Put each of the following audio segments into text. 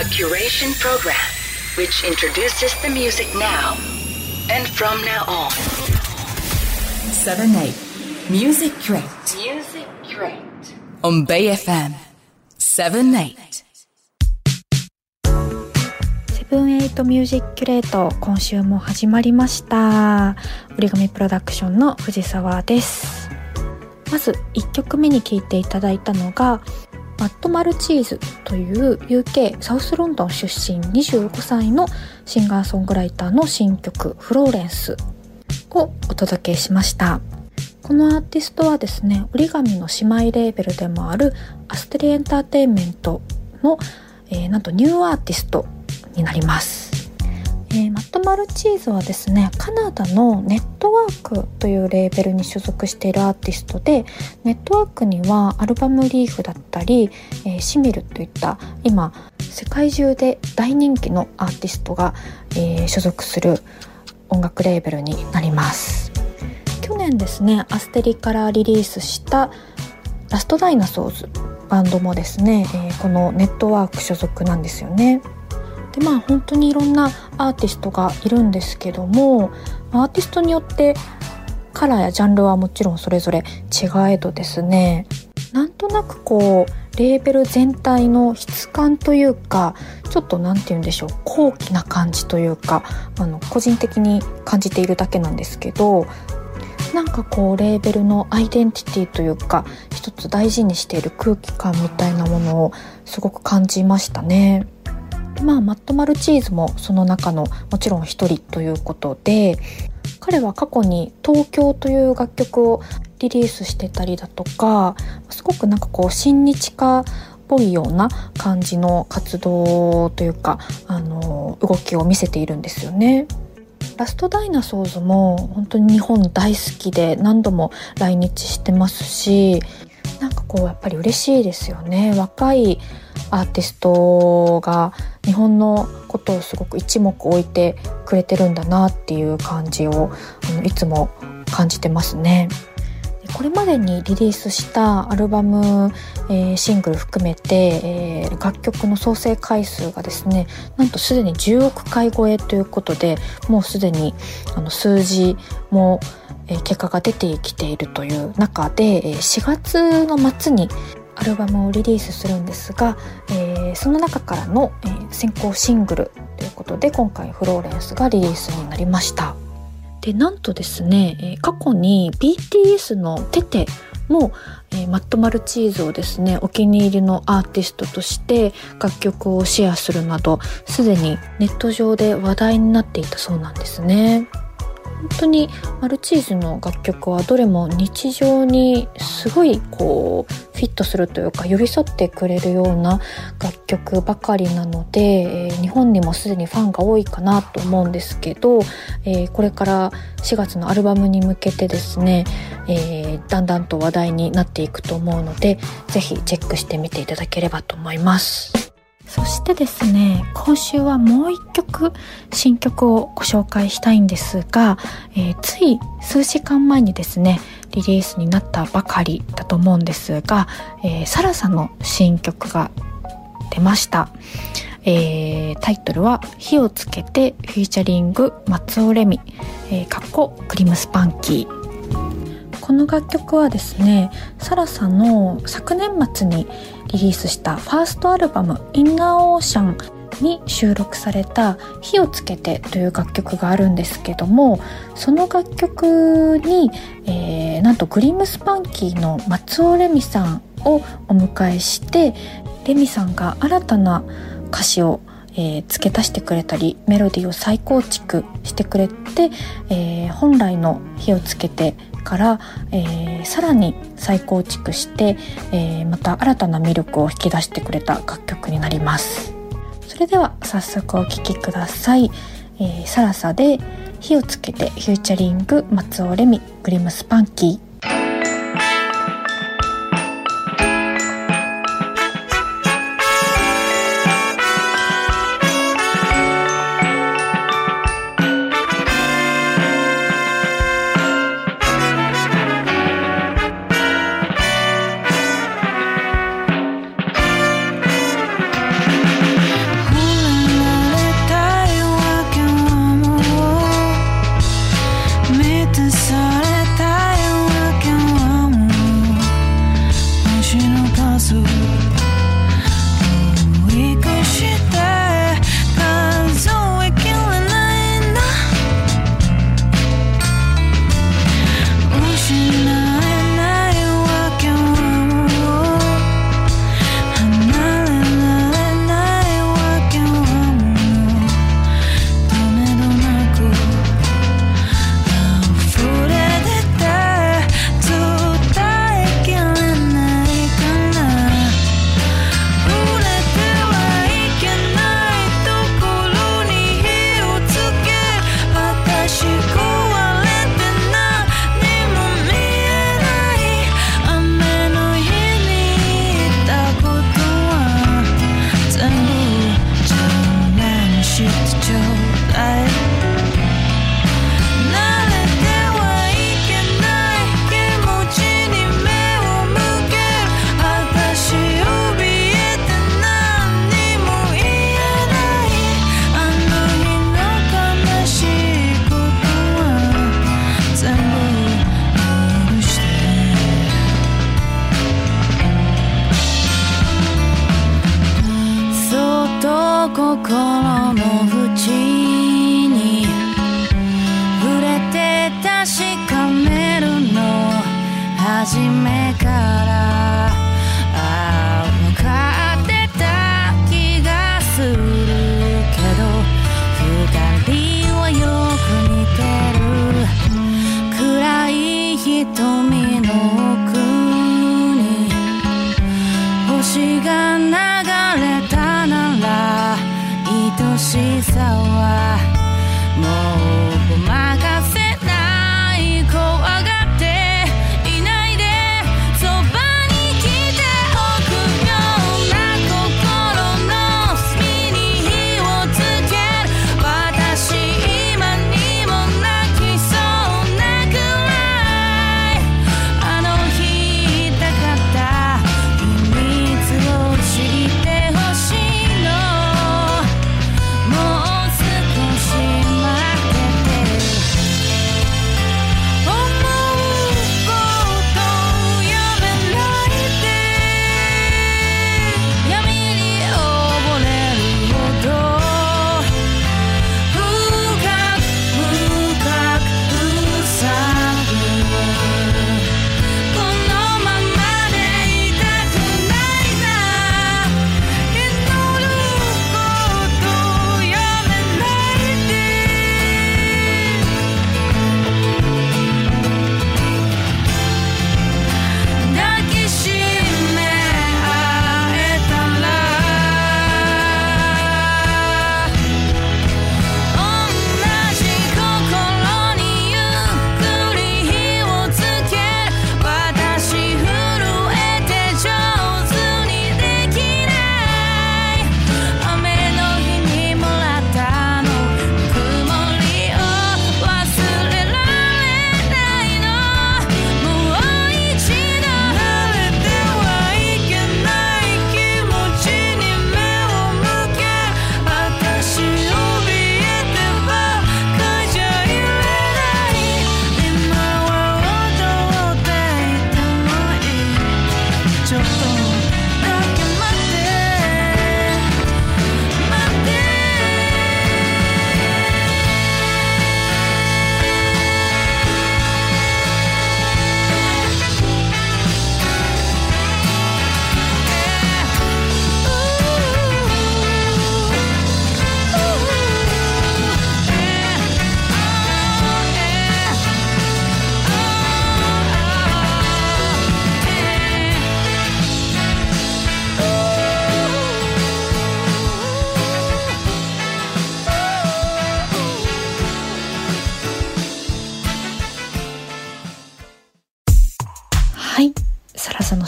A curation program which introduces the music now and from now on. 7 8 Music Crate Music Crate. on Bay FM 7 8 seven eight Music Curate 今週も始まりました origami PRODUCTIONS の藤沢ですまず1曲目に聴いていただいたのがMatt Maltese という UK サウスロンドン出身25歳のシンガーソングライターの新曲「 Florence」をお届けしました。このアーティストはですね折り紙の姉妹レーベルでもある ASTERI ENTERTAINMENT の、えーなんとニューアーティストになります、えー Matt Maltese はですねカナダの Nettwerk というレーベルに所属しているアーティストでネットワークにはアルバムリーフだったり、えーシミルといった今世界中で大人気のアーティストが、えー所属する音楽レーベルになります。去年ですねアステリからリリースしたラストダイナソーズバンドもですね、えこのネットワーク所属なんですよね。でまあ本当にいろんなアーティストがいるんですけどもアーティストによってカラーやジャンルはもちろんそれぞれ違えどですねなんとなくこうレーベル全体の質感というかちょっと何て言うんでしょう高貴な感じというかあの個人的に感じているだけなんですけどなんかこうレーベルのアイデンティティというか一つ大事にしている空気感みたいなものをすごく感じましたね。まあマット・マルチーズもその中のもちろん一人ということで彼は過去に「東京」という楽曲をリリースしてたりだとかすごくなんかこう親日家ぽいような感じの活動というかあの動きを見せているんですよね。ラストダイナソーズも本当に日本大好きで何度も来日してますしなんかこうやっぱり嬉しいですよね若いアーティストが日本のことをすごく一目置いてくれてるんだなっていう感じをあのいつも感じてますね。これまでにリリースしたアルバム、えーシングル含めて、えー楽曲の総生回数がですねなんとすでに10億回超えということでもうすでにあの数字も、えー結果が出てきているという中で、えー4月の末にアルバムをリリースするんですが、えーその中からの、えー先行シングルということで今回「フローレンス」がリリースになりました。でなんとですね、えー過去に BTS の「テテ」も、えーマット・マルチーズをですねお気に入りのアーティストとして楽曲をシェアするなどすでにネット上で話題になっていたそうなんですね。本当にマルチーズの楽曲はどれも日常にすごいこうフィットするというか寄り添ってくれるような楽曲ばかりなので、えー日本にもすでにファンが多いかなと思うんですけど、えーこれから4月のアルバムに向けてですね、えーだんだんと話題になっていくと思うのでぜひチェックしてみていただければと思います。そしてですね今週はもう一曲新曲をご紹介したいんですが、えーつい数時間前にですねリリースになったばかりだと思うんですが、えーサラサの新曲が出ました、えータイトルは「火をつけて」フィーチャリング松尾レミ、えー、かっこクリムスパンキー。この楽曲はですねサラサの昨年末にリリースしたファーストアルバム「インナーオーシャン」に収録された「火をつけて」という楽曲があるんですけどもその楽曲に、えーなんとグリムスパンキーの松尾レミさんをお迎えしてレミさんが新たな歌詞を、えー付け足してくれたりメロディーを再構築してくれて、えー本来の「火をつけて」から、えーさらに再構築して、えまた新たな魅力を引き出してくれた楽曲になります。それでは早速お聴きください、えーサラサで火をつけてフューチャリング松尾レミグリムスパンキー。数追い越し初めから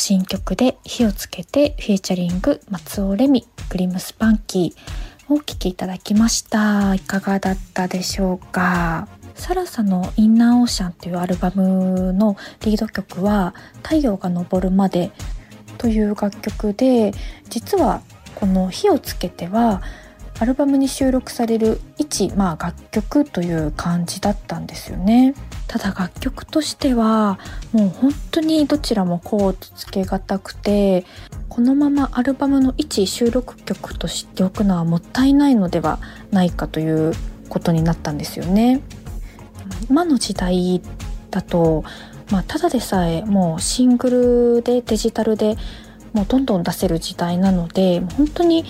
新曲で火をつけてフィーチャリング松尾レミグリムスパンキーをお聴きいただきました。いかがだったでしょうか？サラサのインナーオーシャンというアルバムのリード曲は太陽が昇るまでという楽曲で実はこの火をつけてはアルバムに収録される一、まあ、楽曲という感じだったんですよね。ただ楽曲としてはもう本当にどちらもこうつけがたくてこのままアルバムの一収録曲としておくのはもったいないのではないかということになったんですよね。今の時代だと、まあ、ただでさえもうシングルでデジタルでもうどんどん出せる時代なので本当に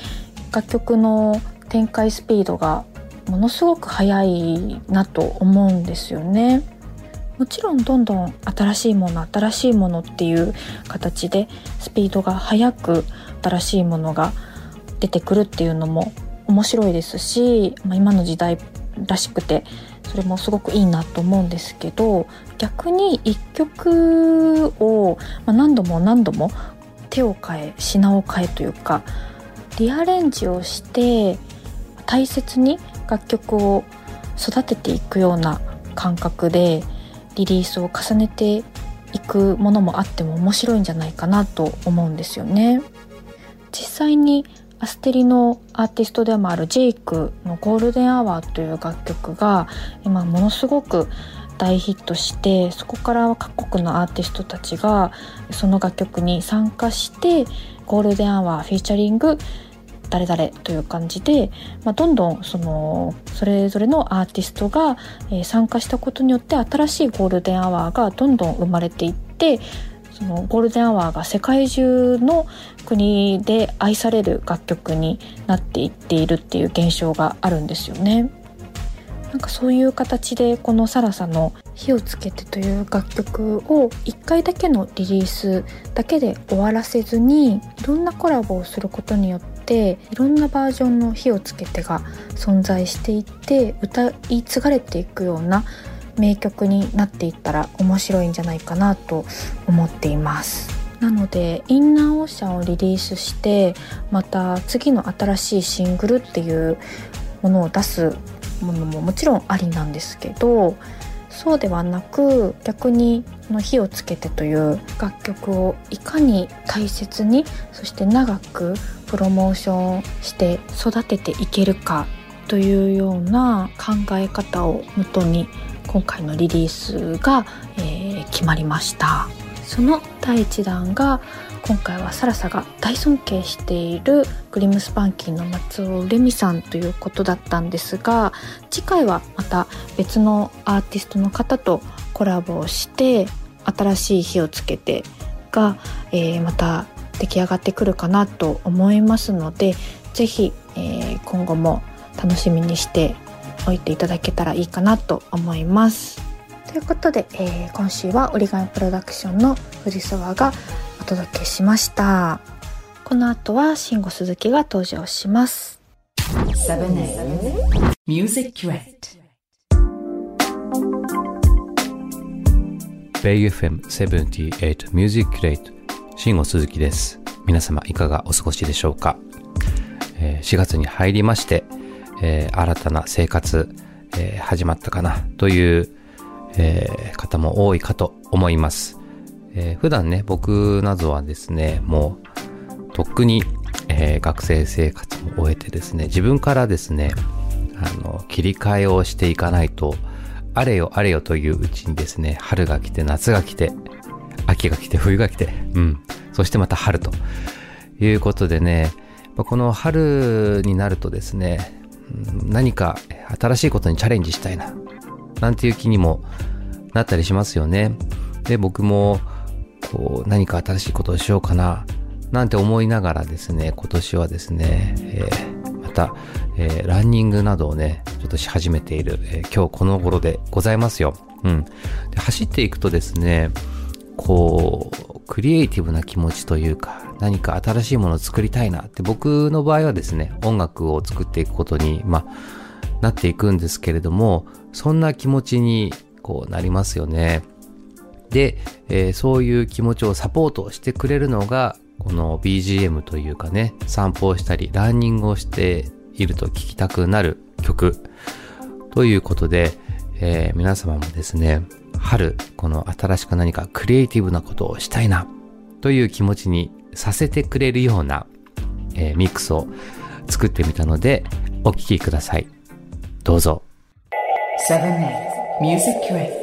楽曲の展開スピードがものすごく速いなと思うんですよね。もちろんどんどん新しいもの新しいものっていう形でスピードが速く新しいものが出てくるっていうのも面白いですし、まあ、今の時代らしくてそれもすごくいいなと思うんですけど逆に一曲を、何度も何度も手を変え品を変えというかリアレンジをして大切に楽曲を育てていくような感覚でリリースを重ねていくものもあっても面白いんじゃないかなと思うんですよね。実際に ASTERI のアーティストでもある JVKE の「ゴールデンアワー」という楽曲が今ものすごく大ヒットしてそこから各国のアーティストたちがその楽曲に参加して「golden hour」 featuring 誰々という感じで、まあ、どんどんそのそれぞれのアーティストが、え、参加したことによって新しい golden hour がどんどん生まれていってその golden hour が世界中の国で愛される楽曲になっていっているっていう現象があるんですよね。なんかそういう形でこのさらさの「火をつけて」という楽曲を1回だけのリリースだけで終わらせずにいろんなコラボをすることによっていろんなバージョンの「火をつけて」が存在していって歌い継がれていくような名曲になっていったら面白いんじゃないかなと思っています。なのでインナーオーシャンをリリースしてまた次の新しいシングルっていうものを出すものももちろんありなんですけどそうではなく逆にこの火をつけてという楽曲をいかに大切にそして長くプロモーションして育てていけるかというような考え方をもとに今回のリリースが、えー、決まりました。その第1弾が今回はサラサが大尊敬しているグリムスパンキーの松尾レミさんということだったんですが次回はまた別のアーティストの方とコラボをして新しい火をつけてが、えー、また出来上がってくるかなと思いますので是非、えー、今後も楽しみにしておいていただけたらいいかなと思います。ということで、えー、今週は折り紙プロダクションの藤沢がお届けしましたこの後は慎吾鈴木が登場します7 Music Crate BayFM78 Music Crate 慎吾鈴木です。皆様いかがお過ごしでしょうか、え、4月に入りまして、え、新たな生活、え、始まったかな？という、え、方も多いかと思います。えー、普段ね、僕などはですね、もう、とっくに、え、学生生活も終えてですね、自分からですね、あの、切り替えをしていかないと、あれよあれよといううちにですね、春が来て、夏が来て、秋が来て、冬が来て、うん。そしてまた春ということでね、この春になるとですね、何か新しいことにチャレンジしたいな、なんていう気にもなったりしますよね。で、僕もこう、何か新しいことをしようかな、なんて思いながらですね、今年はですね、えー、また、えー、ランニングなどをね、ちょっとし始めている、えー、今日この頃でございますよ。うん。で走っていくとですね、こう、クリエイティブな気持ちというか、何か新しいものを作りたいなって僕の場合はですね、音楽を作っていくことに、まあ、なっていくんですけれども、そんな気持ちにこうなりますよね。で、えー、そういう気持ちをサポートしてくれるのが、この BGM というかね、散歩をしたり、ランニングをしていると聴きたくなる曲。ということで、えー、皆様もですね、春、この新しく何かクリエイティブなことをしたいな、という気持ちにさせてくれるような、えー、ミックスを作ってみたので、お聴きください。どうぞ。7 Music Crate